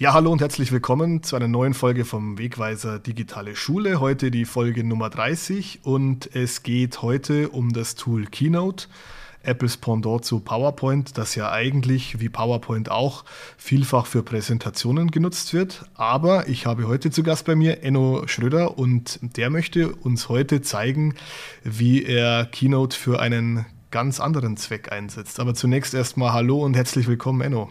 Ja, hallo und herzlich willkommen zu einer neuen Folge vom Wegweiser Digitale Schule. Heute die Folge Nummer 30 und es geht heute um das Tool Keynote, Apples Pendant zu PowerPoint, das ja eigentlich wie PowerPoint auch vielfach für Präsentationen genutzt wird. Aber ich habe heute zu Gast bei mir Enno Schröder und der möchte uns heute zeigen, wie er Keynote für einen ganz anderen Zweck einsetzt. Aber zunächst erstmal Hallo und herzlich willkommen, Enno.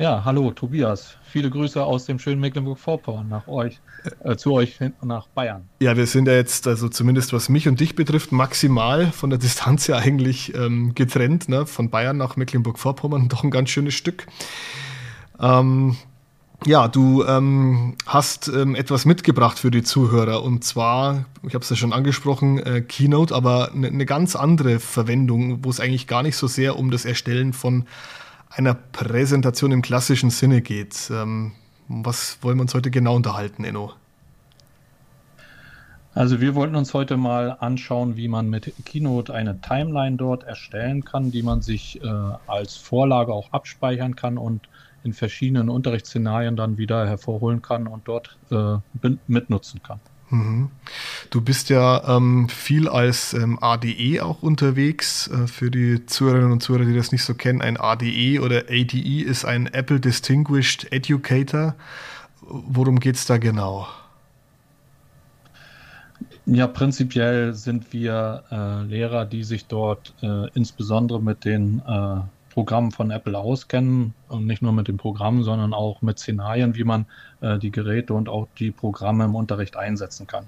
Ja, hallo Tobias. Viele Grüße aus dem schönen Mecklenburg-Vorpommern nach euch, äh, zu euch nach Bayern. Ja, wir sind ja jetzt, also zumindest was mich und dich betrifft, maximal von der Distanz ja eigentlich ähm, getrennt, ne? von Bayern nach Mecklenburg-Vorpommern, doch ein ganz schönes Stück. Ähm, ja, du ähm, hast ähm, etwas mitgebracht für die Zuhörer und zwar, ich habe es ja schon angesprochen, äh, Keynote, aber eine ne ganz andere Verwendung, wo es eigentlich gar nicht so sehr um das Erstellen von einer Präsentation im klassischen Sinne geht. Ähm, was wollen wir uns heute genau unterhalten, Enno? Also wir wollten uns heute mal anschauen, wie man mit Keynote eine Timeline dort erstellen kann, die man sich äh, als Vorlage auch abspeichern kann und in verschiedenen Unterrichtsszenarien dann wieder hervorholen kann und dort äh, mitnutzen kann. Mhm. Du bist ja ähm, viel als ähm, ADE auch unterwegs. Äh, für die Zuhörerinnen und Zuhörer, die das nicht so kennen, ein ADE oder ADE ist ein Apple Distinguished Educator. Worum geht es da genau? Ja, prinzipiell sind wir äh, Lehrer, die sich dort äh, insbesondere mit den äh, Programmen von Apple auskennen und nicht nur mit den Programmen, sondern auch mit Szenarien, wie man äh, die Geräte und auch die Programme im Unterricht einsetzen kann.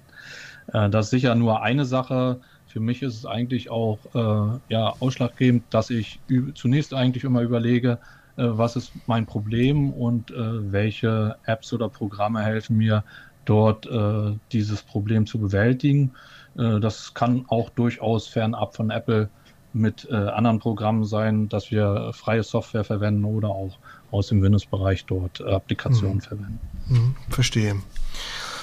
Äh, das ist sicher nur eine Sache. Für mich ist es eigentlich auch äh, ja, ausschlaggebend, dass ich zunächst eigentlich immer überlege, äh, was ist mein Problem und äh, welche Apps oder Programme helfen mir, dort äh, dieses Problem zu bewältigen. das kann auch durchaus fernab von Apple mit äh, anderen Programmen sein, dass wir freie Software verwenden oder auch aus dem Windows-Bereich dort äh, Applikationen mhm. verwenden. Mhm, verstehe.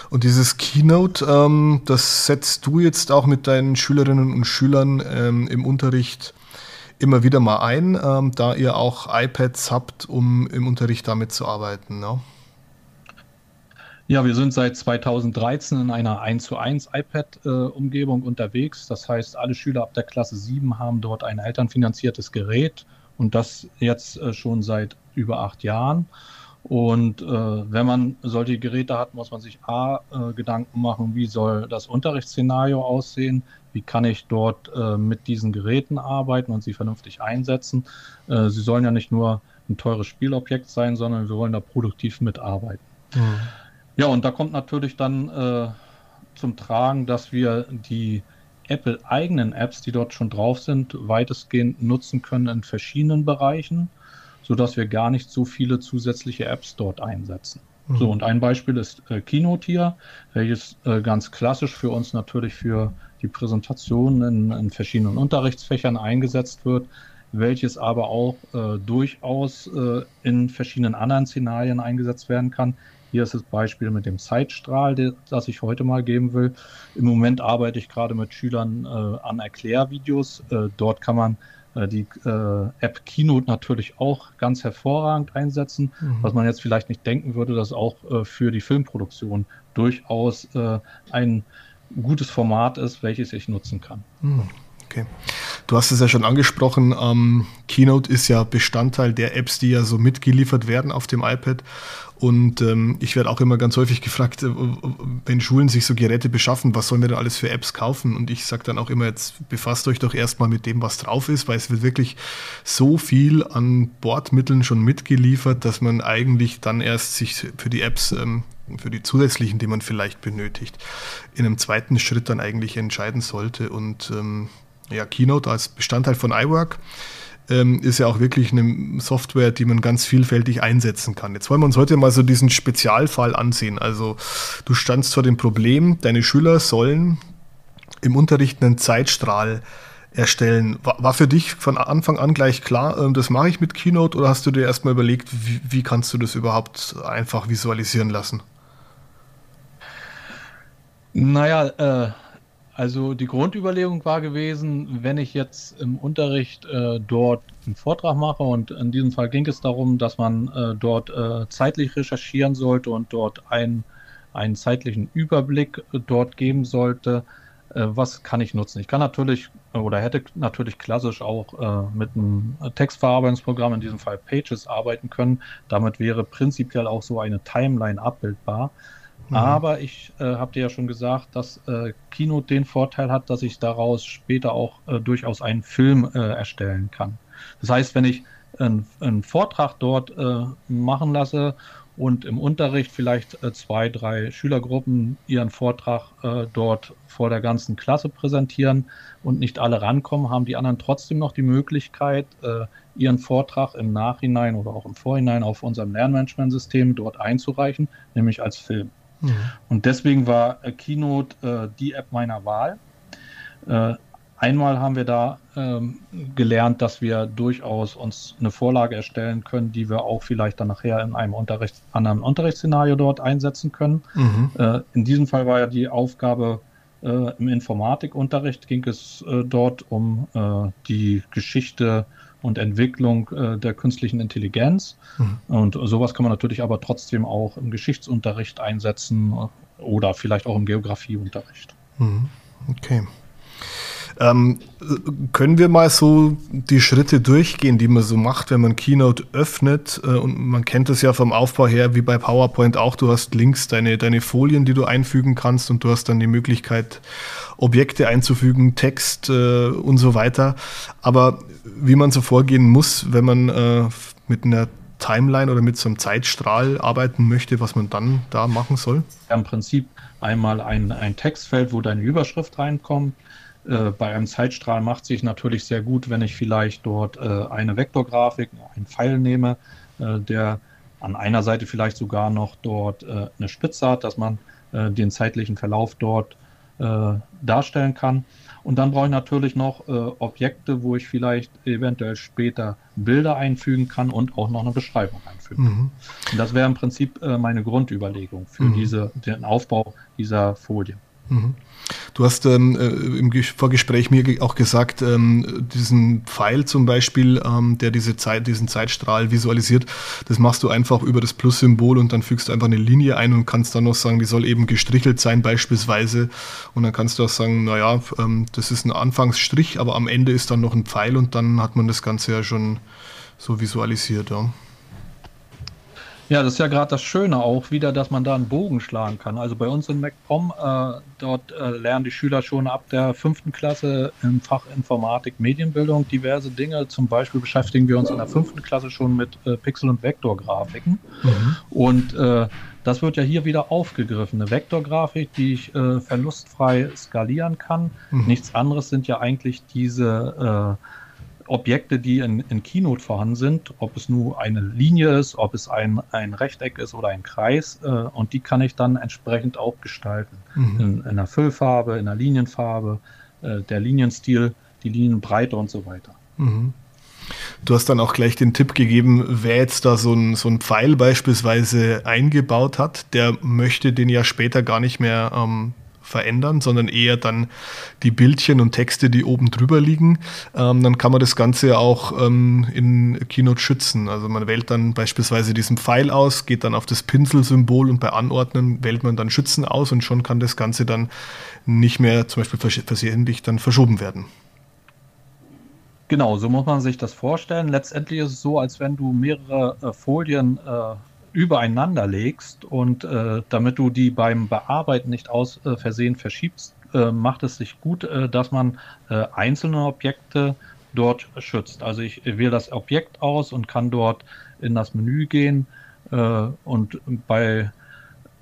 Und dieses Keynote, ähm, das setzt du jetzt auch mit deinen Schülerinnen und Schülern ähm, im Unterricht immer wieder mal ein, ähm, da ihr auch iPads habt, um im Unterricht damit zu arbeiten. Ne? Ja, wir sind seit 2013 in einer 1 zu 1 iPad-Umgebung unterwegs. Das heißt, alle Schüler ab der Klasse 7 haben dort ein elternfinanziertes Gerät und das jetzt äh, schon seit über acht Jahren. Und äh, wenn man solche Geräte hat, muss man sich A, äh, Gedanken machen, wie soll das Unterrichtsszenario aussehen, wie kann ich dort äh, mit diesen Geräten arbeiten und sie vernünftig einsetzen. Äh, sie sollen ja nicht nur ein teures Spielobjekt sein, sondern wir wollen da produktiv mitarbeiten. Mhm. Ja, und da kommt natürlich dann äh, zum Tragen, dass wir die Apple-eigenen Apps, die dort schon drauf sind, weitestgehend nutzen können in verschiedenen Bereichen, sodass wir gar nicht so viele zusätzliche Apps dort einsetzen. Mhm. So, und ein Beispiel ist äh, Keynote hier, welches äh, ganz klassisch für uns natürlich für die Präsentation in, in verschiedenen Unterrichtsfächern eingesetzt wird, welches aber auch äh, durchaus äh, in verschiedenen anderen Szenarien eingesetzt werden kann, hier ist das Beispiel mit dem Zeitstrahl, das ich heute mal geben will. Im Moment arbeite ich gerade mit Schülern äh, an Erklärvideos. Äh, dort kann man äh, die äh, App Keynote natürlich auch ganz hervorragend einsetzen, mhm. was man jetzt vielleicht nicht denken würde, dass auch äh, für die Filmproduktion durchaus äh, ein gutes Format ist, welches ich nutzen kann. Mhm. Okay. Du hast es ja schon angesprochen, ähm, Keynote ist ja Bestandteil der Apps, die ja so mitgeliefert werden auf dem iPad. Und ähm, ich werde auch immer ganz häufig gefragt, äh, wenn Schulen sich so Geräte beschaffen, was sollen wir denn alles für Apps kaufen? Und ich sage dann auch immer, jetzt befasst euch doch erstmal mit dem, was drauf ist, weil es wird wirklich so viel an Bordmitteln schon mitgeliefert, dass man eigentlich dann erst sich für die Apps, ähm, für die zusätzlichen, die man vielleicht benötigt, in einem zweiten Schritt dann eigentlich entscheiden sollte. Und ähm, ja, Keynote als Bestandteil von iWork ähm, ist ja auch wirklich eine Software, die man ganz vielfältig einsetzen kann. Jetzt wollen wir uns heute mal so diesen Spezialfall ansehen. Also du standst vor dem Problem, deine Schüler sollen im Unterricht einen Zeitstrahl erstellen. War, für dich von Anfang an gleich klar, äh, das mache ich mit Keynote oder hast du dir erstmal überlegt, wie, wie kannst du das überhaupt einfach visualisieren lassen? Naja, äh, Also die Grundüberlegung war gewesen, wenn ich jetzt im Unterricht äh, dort einen Vortrag mache und in diesem Fall ging es darum, dass man äh, dort äh, zeitlich recherchieren sollte und dort ein, einen zeitlichen Überblick äh, dort geben sollte, äh, was kann ich nutzen. Ich kann natürlich oder hätte natürlich klassisch auch äh, mit einem Textverarbeitungsprogramm, in diesem Fall Pages, arbeiten können. Damit wäre prinzipiell auch so eine Timeline abbildbar. Mhm. Aber ich äh, habe dir ja schon gesagt, dass äh, Keynote den Vorteil hat, dass ich daraus später auch äh, durchaus einen Film äh, erstellen kann. Das heißt, wenn ich einen Vortrag dort äh, machen lasse und im Unterricht vielleicht äh, zwei, drei Schülergruppen ihren Vortrag dort vor der ganzen Klasse präsentieren und nicht alle rankommen, haben die anderen trotzdem noch die Möglichkeit, ihren Vortrag im Nachhinein oder auch im Vorhinein auf unserem Lernmanagementsystem dort einzureichen, nämlich als Film. Mhm. Und deswegen war äh, Keynote äh, die App meiner Wahl. Äh, einmal haben wir da ähm, gelernt, dass wir durchaus uns eine Vorlage erstellen können, die wir auch vielleicht dann nachher in einem Unterricht, anderen Unterrichtsszenario dort einsetzen können. Mhm. Äh, in diesem Fall war ja die Aufgabe, äh, im Informatikunterricht ging es äh, dort um die Geschichte und Entwicklung äh, der künstlichen Intelligenz. Mhm. Und sowas kann man natürlich aber trotzdem auch im Geschichtsunterricht einsetzen oder vielleicht auch im Geografieunterricht. Mhm. Okay. Ähm, können wir mal so die Schritte durchgehen, die man so macht, wenn man Keynote öffnet? Äh, und man kennt es ja vom Aufbau her, wie bei PowerPoint auch. Du hast links deine, deine Folien, die du einfügen kannst und du hast dann die Möglichkeit, Objekte einzufügen, Text äh, und so weiter. Aber wie man so vorgehen muss, wenn man äh, mit einer Timeline oder mit so einem Zeitstrahl arbeiten möchte, was man dann da machen soll? Im Prinzip einmal ein, ein Textfeld, wo deine Überschrift reinkommt äh, bei einem Zeitstrahl macht sich natürlich sehr gut, wenn ich vielleicht dort äh, eine Vektorgrafik, einen Pfeil nehme, äh, der an einer Seite vielleicht sogar noch dort eine Spitze hat, dass man den zeitlichen Verlauf dort darstellen kann. Und dann brauche ich natürlich noch äh, Objekte, wo ich vielleicht eventuell später Bilder einfügen kann und auch noch eine Beschreibung einfügen kann. Mhm. Und das wäre im Prinzip äh, meine Grundüberlegung für mhm. diese, den Aufbau dieser Folie. Mhm. Du hast ähm, äh, im Vorgespräch mir auch gesagt, ähm, diesen Pfeil zum Beispiel, ähm, der diese Zeit, diesen Zeitstrahl visualisiert, das machst du einfach über das Plus-Symbol und dann fügst du einfach eine Linie ein und kannst dann noch sagen, die soll eben gestrichelt sein beispielsweise. Und dann kannst du auch sagen, naja, ähm, das ist ein Anfangsstrich, aber am Ende ist dann noch ein Pfeil und dann hat man das Ganze ja schon so visualisiert. Ja. Ja, das ist ja gerade das Schöne auch wieder, dass man da einen Bogen schlagen kann. Also bei uns in MacPom, äh, dort äh, lernen die Schüler schon ab der fünften Klasse im Fach Informatik Medienbildung diverse Dinge. Zum Beispiel beschäftigen wir uns in der fünften Klasse schon mit äh, Pixel- und Vektorgrafiken. Mhm. Und äh, das wird ja hier wieder aufgegriffen. Eine Vektorgrafik, die ich äh, verlustfrei skalieren kann. Mhm. Nichts anderes sind ja eigentlich diese äh, Objekte, die in, in Keynote vorhanden sind, ob es nur eine Linie ist, ob es ein, ein Rechteck ist oder ein Kreis. Äh, und die kann ich dann entsprechend auch gestalten. Mhm. In, in einer Füllfarbe, in einer Linienfarbe, äh, der Linienstil, die Linienbreite und so weiter. Mhm. Du hast dann auch gleich den Tipp gegeben, wer jetzt da so ein, so ein Pfeil beispielsweise eingebaut hat, der möchte den ja später gar nicht mehr ähm, verändern, sondern eher dann die Bildchen und Texte, die oben drüber liegen. Ähm, dann kann man das Ganze auch ähm, in Keynote schützen. Also man wählt dann beispielsweise diesen Pfeil aus, geht dann auf das Pinselsymbol und bei Anordnen wählt man dann Schützen aus und schon kann das Ganze dann nicht mehr zum Beispiel versehentlich dann verschoben werden. Genau, so muss man sich das vorstellen. Letztendlich ist es so, als wenn du mehrere äh, Folien äh, übereinander legst und äh, damit du die beim Bearbeiten nicht aus äh, Versehen verschiebst, äh, macht es sich gut, äh, dass man äh, einzelne Objekte dort schützt. Also ich wähle das Objekt aus und kann dort in das Menü gehen äh, und bei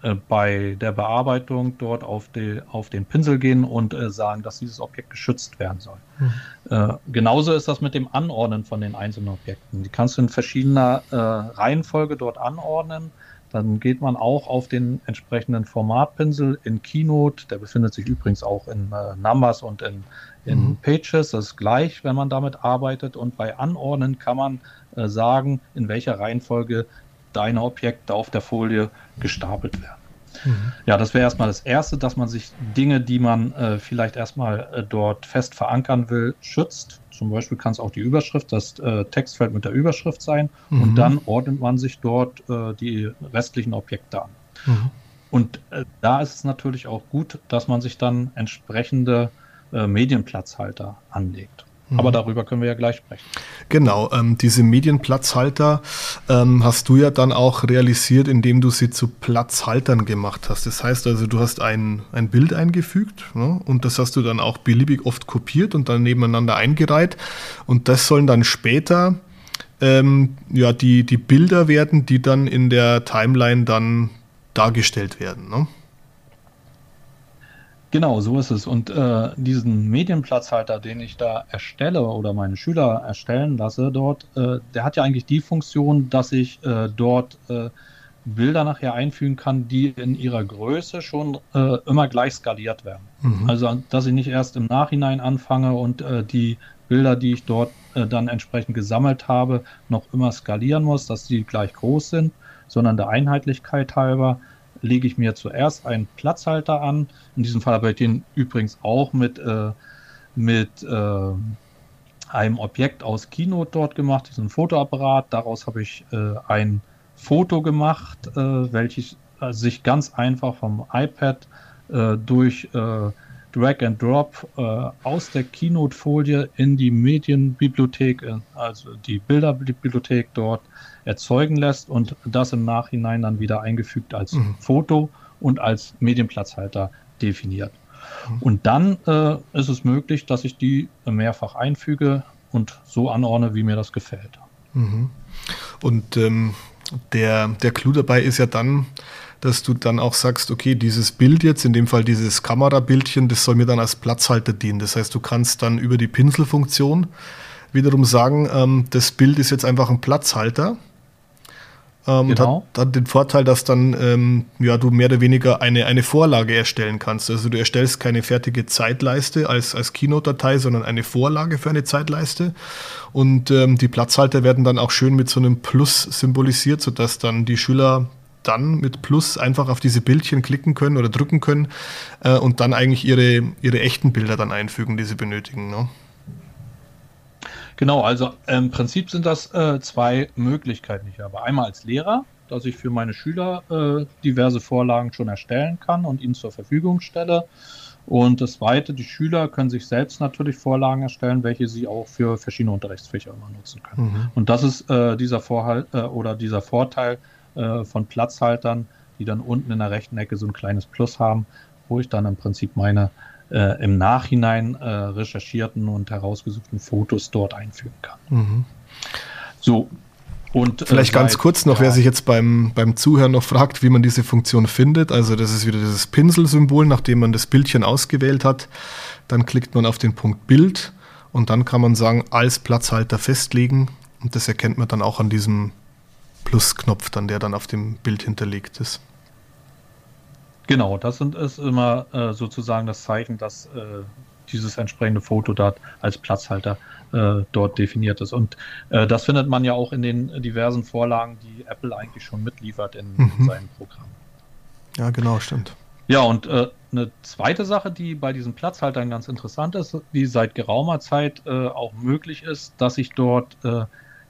äh, bei der Bearbeitung dort auf, die, auf den Pinsel gehen und äh, sagen, dass dieses Objekt geschützt werden soll. Mhm. Äh, genauso ist das mit dem Anordnen von den einzelnen Objekten. Die kannst du in verschiedener äh, Reihenfolge dort anordnen. Dann geht man auch auf den entsprechenden Formatpinsel in Keynote. Der befindet sich übrigens auch in Numbers und in, in mhm. Pages. Das ist gleich, wenn man damit arbeitet. Und bei Anordnen kann man sagen, in welcher Reihenfolge deine Objekte auf der Folie gestapelt werden. Mhm. Ja, das wäre erstmal das Erste, dass man sich Dinge, die man äh, vielleicht erstmal äh, dort fest verankern will, schützt. Zum Beispiel kann es auch die Überschrift, das äh, Textfeld mit der Überschrift sein. Mhm. Und dann ordnet man sich dort äh, die restlichen Objekte an. Mhm. Und äh, da ist es natürlich auch gut, dass man sich dann entsprechende äh, Medienplatzhalter anlegt. Aber mhm. darüber können wir ja gleich sprechen. Genau, ähm, diese Medienplatzhalter ähm, hast du ja dann auch realisiert, indem du sie zu Platzhaltern gemacht hast. Das heißt also, du hast ein, ein Bild eingefügt ne, und das hast du dann auch beliebig oft kopiert und dann nebeneinander eingereiht. Und das sollen dann später ähm, ja, die, die Bilder werden, die dann in der Timeline dann dargestellt werden. Ne? Genau, so ist es. Und äh, diesen Medienplatzhalter, den ich da erstelle oder meine Schüler erstellen lasse dort, äh, der hat ja eigentlich die Funktion, dass ich äh, dort äh, Bilder nachher einfügen kann, die in ihrer Größe schon äh, immer gleich skaliert werden. Mhm. Also, dass ich nicht erst im Nachhinein anfange und äh, die Bilder, die ich dort dann entsprechend gesammelt habe, noch immer skalieren muss, dass die gleich groß sind, sondern der Einheitlichkeit halber lege ich mir zuerst einen Platzhalter an. In diesem Fall habe ich den übrigens auch mit, äh, mit äh, einem Objekt aus Keynote dort gemacht, diesen Fotoapparat. Daraus habe ich äh, ein Foto gemacht, äh, welches äh, sich ganz einfach vom iPad äh, durch Drag and Drop aus der Keynote-Folie in die Medienbibliothek, also die Bilderbibliothek dort erzeugen lässt und das im Nachhinein dann wieder eingefügt als mhm. Foto und als Medienplatzhalter definiert. Mhm. Und dann äh, ist es möglich, dass ich die mehrfach einfüge und so anordne, wie mir das gefällt. Mhm. Und ähm, der, der Clou dabei ist ja dann, dass du dann auch sagst, okay, dieses Bild jetzt, in dem Fall dieses Kamerabildchen, das soll mir dann als Platzhalter dienen. Das heißt, du kannst dann über die Pinselfunktion wiederum sagen, ähm, das Bild ist jetzt einfach ein Platzhalter ähm, genau. hat, hat, den Vorteil, dass dann ähm, ja, du mehr oder weniger eine, eine Vorlage erstellen kannst. Also du erstellst keine fertige Zeitleiste als, als Keynote-Datei, sondern eine Vorlage für eine Zeitleiste. Und ähm, die Platzhalter werden dann auch schön mit so einem Plus symbolisiert, sodass dann die Schüler dann mit Plus einfach auf diese Bildchen klicken können oder drücken können äh, und dann eigentlich ihre, ihre echten Bilder dann einfügen, die sie benötigen. Ne? Genau, also im Prinzip sind das äh, zwei Möglichkeiten, die ich habe. Einmal als Lehrer, dass ich für meine Schüler äh, diverse Vorlagen schon erstellen kann und ihnen zur Verfügung stelle. Und das Zweite, die Schüler können sich selbst natürlich Vorlagen erstellen, welche sie auch für verschiedene Unterrichtsfächer immer nutzen können. Mhm. Und das ist äh, dieser Vorhalt äh, oder dieser Vorteil äh, von Platzhaltern, die dann unten in der rechten Ecke so ein kleines Plus haben, wo ich dann im Prinzip meine äh, im Nachhinein äh, recherchierten und herausgesuchten Fotos dort einfügen kann. Mhm. So. Und, äh, Vielleicht ganz kurz noch, ja. wer sich jetzt beim, beim Zuhören noch fragt, wie man diese Funktion findet. Also das ist wieder dieses Pinselsymbol, nachdem man das Bildchen ausgewählt hat. Dann klickt man auf den Punkt Bild und dann kann man sagen, als Platzhalter festlegen. Und das erkennt man dann auch an diesem Plusknopf, dann der dann auf dem Bild hinterlegt ist. Genau, das sind, ist immer äh, sozusagen das Zeichen, dass äh, dieses entsprechende Foto dort als Platzhalter äh, dort definiert ist. Und äh, das findet man ja auch in den diversen Vorlagen, die Apple eigentlich schon mitliefert in, mhm. in seinem Programm. Ja, genau, stimmt. Ja, und äh, eine zweite Sache, die bei diesen Platzhaltern ganz interessant ist, die seit geraumer Zeit äh, auch möglich ist, dass ich dort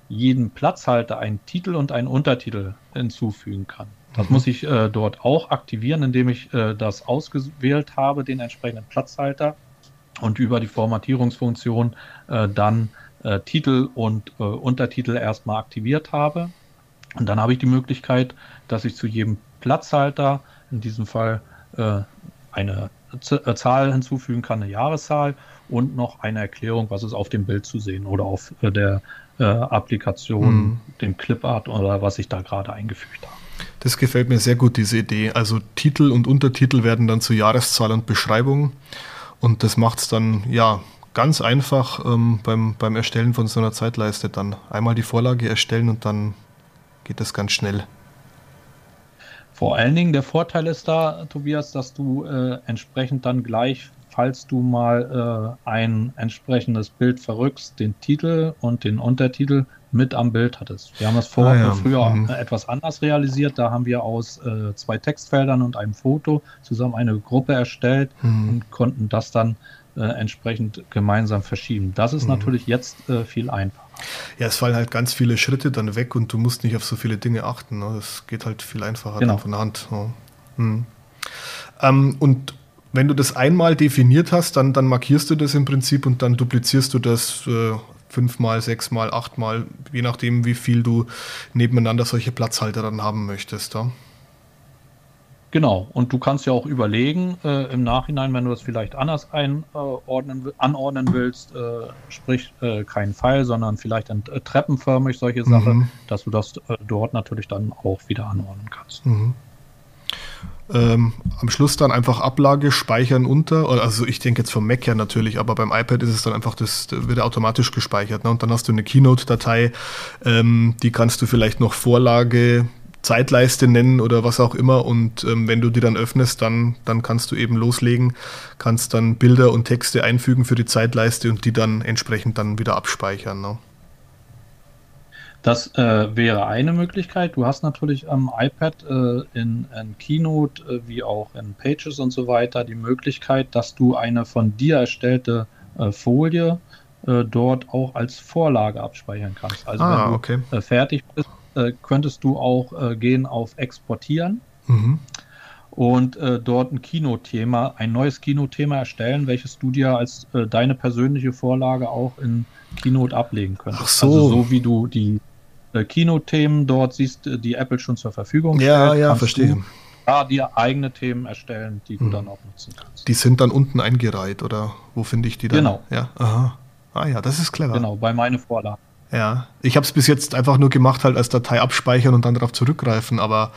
jeden Platzhalter einen Titel und einen Untertitel hinzufügen kann. Das mhm. muss ich äh, dort auch aktivieren, indem ich äh, das ausgewählt habe, den entsprechenden Platzhalter und über die Formatierungsfunktion äh, dann äh, Titel und äh, Untertitel erstmal aktiviert habe. Und dann habe ich die Möglichkeit, dass ich zu jedem Platzhalter, in diesem Fall äh, eine Zahl hinzufügen kann, eine Jahreszahl und noch eine Erklärung, was ist auf dem Bild zu sehen oder auf der Applikation, mhm. dem Clipart oder was ich da gerade eingefügt habe. Das gefällt mir sehr gut, diese Idee. Also Titel und Untertitel werden dann zu Jahreszahl und Beschreibung. Und das macht es dann ja ganz einfach ähm, beim, beim Erstellen von so einer Zeitleiste. Dann einmal die Vorlage erstellen und dann geht das ganz schnell. Vor allen Dingen der Vorteil ist da, Tobias, dass du äh, entsprechend dann gleich, falls du mal äh, ein entsprechendes Bild verrückst, den Titel und den Untertitel mit am Bild hattest. Wir haben das vor, ah, ja. früher mhm. etwas anders realisiert. Da haben wir aus äh, zwei Textfeldern und einem Foto zusammen eine Gruppe erstellt mhm. und konnten das dann äh, entsprechend gemeinsam verschieben. Das ist mhm. natürlich jetzt äh, viel einfacher. Ja, es fallen halt ganz viele Schritte dann weg und du musst nicht auf so viele Dinge achten. Ne? Das geht halt viel einfacher genau. von der Hand. Ja. Hm. Ähm, und wenn du das einmal definiert hast, dann, dann markierst du das im Prinzip und dann duplizierst du das äh, fünfmal, sechsmal, achtmal, je nachdem, wie viel du nebeneinander solche Platzhalter dann haben möchtest. Ja? Genau, und du kannst ja auch überlegen, äh, im Nachhinein, wenn du das vielleicht anders einordnen, anordnen willst, äh, sprich äh, kein Pfeil, sondern vielleicht ein, äh, treppenförmig solche mhm. Sache, dass du das äh, dort natürlich dann auch wieder anordnen kannst. Mhm. Ähm, am Schluss dann einfach Ablage speichern unter, also ich denke jetzt vom Mac her natürlich, aber beim iPad ist es dann einfach, das, das wird automatisch gespeichert. Ne? Und dann hast du eine Keynote-Datei, ähm, die kannst du vielleicht noch Vorlage Zeitleiste nennen oder was auch immer. Und ähm, wenn du die dann öffnest, dann, dann kannst du eben loslegen, kannst dann Bilder und Texte einfügen für die Zeitleiste und die dann entsprechend dann wieder abspeichern. Ne? Das äh, wäre eine Möglichkeit. Du hast natürlich am iPad äh, in, in, Keynote äh, wie auch in Pages und so weiter die Möglichkeit, dass du eine von dir erstellte äh, Folie äh, dort auch als Vorlage abspeichern kannst. Also ah, wenn du okay. Äh, fertig bist, äh, könntest du auch äh, gehen auf Exportieren mhm. und äh, dort ein Kinothema, ein neues Kinothema erstellen, welches du dir als äh, deine persönliche Vorlage auch in Keynote ablegen könntest. Ach so. Also so wie du die äh, Kinothemen dort siehst, äh, die Apple schon zur Verfügung stellt. Ja, ja, verstehe. Da dir eigene Themen erstellen, die du mhm. dann auch nutzen kannst. Die sind dann unten eingereiht oder wo finde ich die dann? Genau. Ja, aha. Ah ja, das ist clever. Genau, bei meine Vorlage. Ja, ich habe es bis jetzt einfach nur gemacht, halt als Datei abspeichern und dann darauf zurückgreifen, aber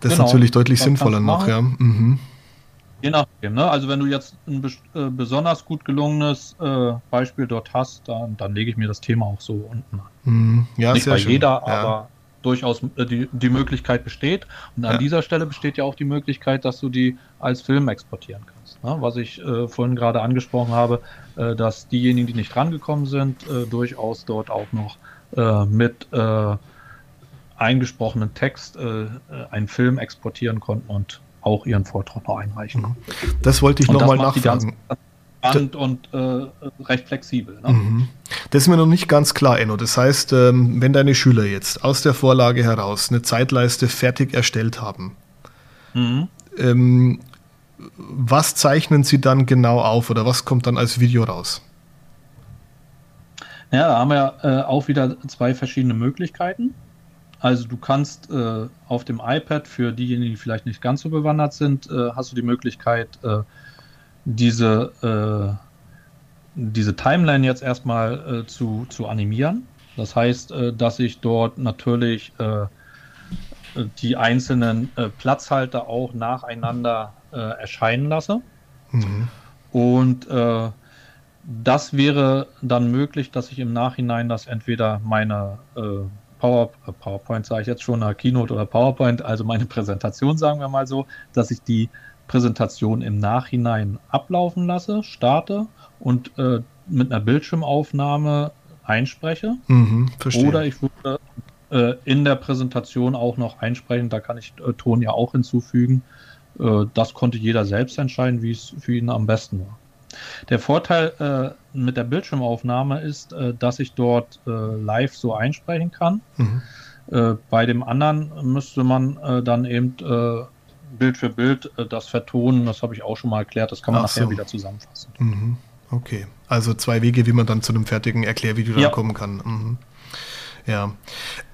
das genau, ist natürlich deutlich sinnvoller noch, ja. Mhm. Je nachdem, ne? Also wenn du jetzt ein äh, besonders gut gelungenes äh, Beispiel dort hast, dann, dann lege ich mir das Thema auch so unten an. Mhm. Ja, Nicht bei schön. jeder, ja. aber durchaus äh, die, die Möglichkeit besteht. Und an ja. dieser Stelle besteht ja auch die Möglichkeit, dass du die als Film exportieren kannst. Ne? Was ich äh, vorhin gerade angesprochen habe, äh, dass diejenigen, die nicht rangekommen sind, äh, durchaus dort auch noch äh, mit äh, eingesprochenen Text einen Film exportieren konnten und auch ihren Vortrag noch einreichen. Mhm. Das wollte ich nochmal nachfragen spannend und äh, recht flexibel. Ne? Mhm. Das ist mir noch nicht ganz klar, Enno. Das heißt, ähm, wenn deine Schüler jetzt aus der Vorlage heraus eine Zeitleiste fertig erstellt haben, mhm. ähm, was zeichnen sie dann genau auf oder was kommt dann als Video raus? Ja, da haben wir äh, auch wieder zwei verschiedene Möglichkeiten. Also du kannst äh, auf dem iPad, für diejenigen, die vielleicht nicht ganz so bewandert sind, äh, hast du die Möglichkeit, äh, diese, äh, diese Timeline jetzt erstmal äh, zu, zu animieren. Das heißt, dass ich dort natürlich die einzelnen Platzhalter auch nacheinander äh, erscheinen lasse. Mhm. Und das wäre dann möglich, dass ich im Nachhinein das entweder meine Power, PowerPoint sage ich jetzt schon, Keynote oder PowerPoint, also meine Präsentation, sagen wir mal so, dass ich die Präsentation im Nachhinein ablaufen lasse, starte und äh, mit einer Bildschirmaufnahme einspreche. Mhm, Oder ich würde äh, in der Präsentation auch noch einsprechen, da kann ich äh, Ton ja auch hinzufügen. Äh, das konnte jeder selbst entscheiden, wie es für ihn am besten war. Der Vorteil äh, mit der Bildschirmaufnahme ist, äh, dass ich dort live so einsprechen kann. Mhm. bei dem anderen müsste man dann eben Bild für Bild äh, das vertonen, das habe ich auch schon mal erklärt, das kann man Ach nachher so. wieder zusammenfassen. Mhm. Okay, also zwei Wege, wie man dann zu einem fertigen Erklärvideo ja. kommen kann. Mhm. Ja.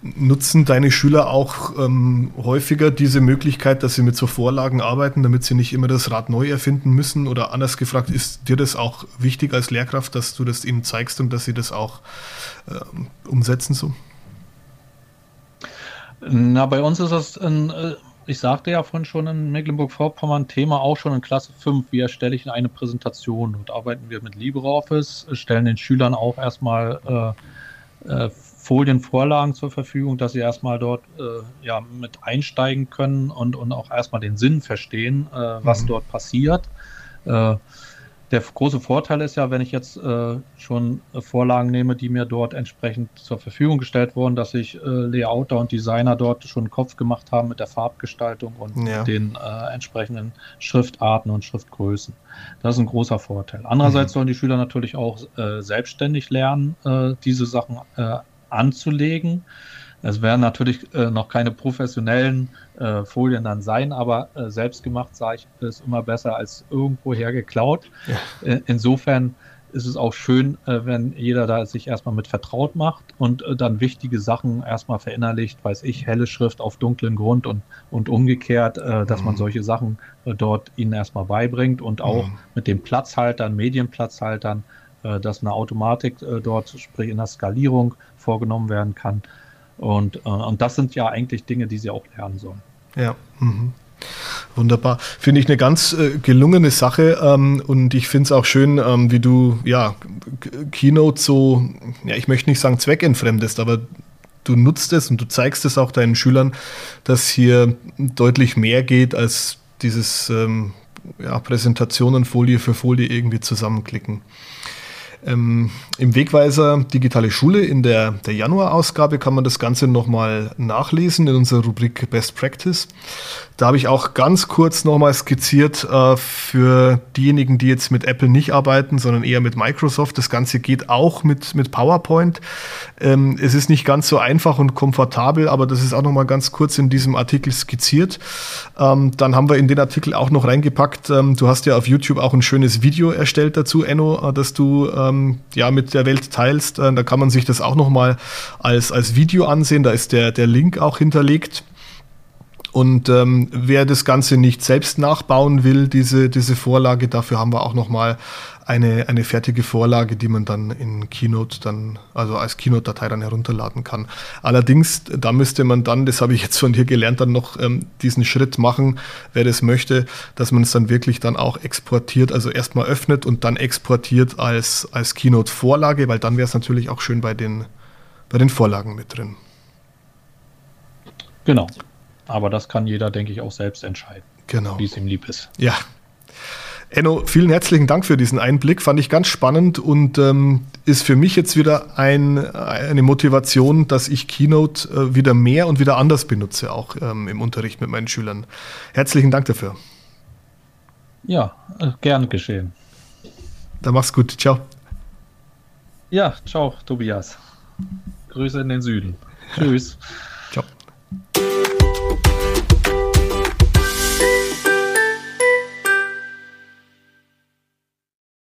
Nutzen deine Schüler auch ähm, häufiger diese Möglichkeit, dass sie mit so Vorlagen arbeiten, damit sie nicht immer das Rad neu erfinden müssen? Oder anders gefragt, ist dir das auch wichtig als Lehrkraft, dass du das ihnen zeigst und dass sie das auch äh, umsetzen so? Na, bei uns ist das ein äh, ich sagte ja vorhin schon in Mecklenburg-Vorpommern, Thema auch schon in Klasse 5, wie erstelle ich eine Präsentation? Und arbeiten wir mit LibreOffice, stellen den Schülern auch erstmal äh, äh, Folienvorlagen zur Verfügung, dass sie erstmal dort äh, ja, mit einsteigen können und, und auch erstmal den Sinn verstehen, äh, was mhm. dort passiert. Äh, der große Vorteil ist ja, wenn ich jetzt äh, schon äh, Vorlagen nehme, die mir dort entsprechend zur Verfügung gestellt wurden, dass sich äh, Layouter und Designer dort schon einen Kopf gemacht haben mit der Farbgestaltung und ja. den äh, entsprechenden Schriftarten und Schriftgrößen. Das ist ein großer Vorteil. Andererseits mhm. sollen die Schüler natürlich auch äh, selbstständig lernen, äh, diese Sachen anzulegen. Es werden natürlich äh, noch keine professionellen äh, Folien dann sein, aber äh, selbstgemacht sage ich, ist immer besser als irgendwoher geklaut. Ja. Äh, insofern ist es auch schön, äh, wenn jeder da sich erstmal mit vertraut macht und äh, dann wichtige Sachen erstmal verinnerlicht, weiß ich, helle Schrift auf dunklen Grund und, und umgekehrt, dass mhm. man solche Sachen dort ihnen erstmal beibringt und auch mhm. mit den Platzhaltern, Medienplatzhaltern, dass eine Automatik dort, sprich in der Skalierung vorgenommen werden kann und, äh, und das sind ja eigentlich Dinge, die sie auch lernen sollen. Ja. Mhm. Wunderbar. Finde ich eine ganz äh, gelungene Sache ähm, und ich finde es auch schön, ähm, wie du ja Keynote so, ja, ich möchte nicht sagen zweckentfremdest, aber du nutzt es und du zeigst es auch deinen Schülern, dass hier deutlich mehr geht als dieses ähm, ja, Präsentationen Folie für Folie irgendwie zusammenklicken. Ähm, Im Wegweiser Digitale Schule in der, der Januar-Ausgabe kann man das Ganze nochmal nachlesen in unserer Rubrik Best Practice. Da habe ich auch ganz kurz nochmal skizziert äh, für diejenigen, die jetzt mit Apple nicht arbeiten, sondern eher mit Microsoft. Das Ganze geht auch mit, mit PowerPoint. Ähm, es ist nicht ganz so einfach und komfortabel, aber das ist auch nochmal ganz kurz in diesem Artikel skizziert. Ähm, dann haben wir in den Artikel auch noch reingepackt. Ähm, du hast ja auf YouTube auch ein schönes Video erstellt dazu, Enno, äh, dass du ähm, ja mit der Welt teilst. Äh, da kann man sich das auch nochmal als, als Video ansehen. Da ist der, der Link auch hinterlegt. Und ähm, wer das Ganze nicht selbst nachbauen will, diese, diese Vorlage, dafür haben wir auch nochmal eine, eine fertige Vorlage, die man dann in Keynote dann, also als Keynote-Datei dann herunterladen kann. Allerdings, da müsste man dann, das habe ich jetzt von dir gelernt, dann noch ähm, diesen Schritt machen, wer das möchte, dass man es dann wirklich dann auch exportiert, also erstmal öffnet und dann exportiert als, als Keynote-Vorlage, weil dann wäre es natürlich auch schön bei den, bei den Vorlagen mit drin. Genau. Aber das kann jeder, denke ich, auch selbst entscheiden, genau. wie es ihm lieb ist. Ja. Enno, vielen herzlichen Dank für diesen Einblick. Fand ich ganz spannend und ähm, ist für mich jetzt wieder ein, eine Motivation, dass ich Keynote äh, wieder mehr und wieder anders benutze, auch ähm, im Unterricht mit meinen Schülern. Herzlichen Dank dafür. Ja, äh, gern geschehen. Dann mach's gut. Ciao. Ja, ciao, Tobias. Grüße in den Süden. Tschüss.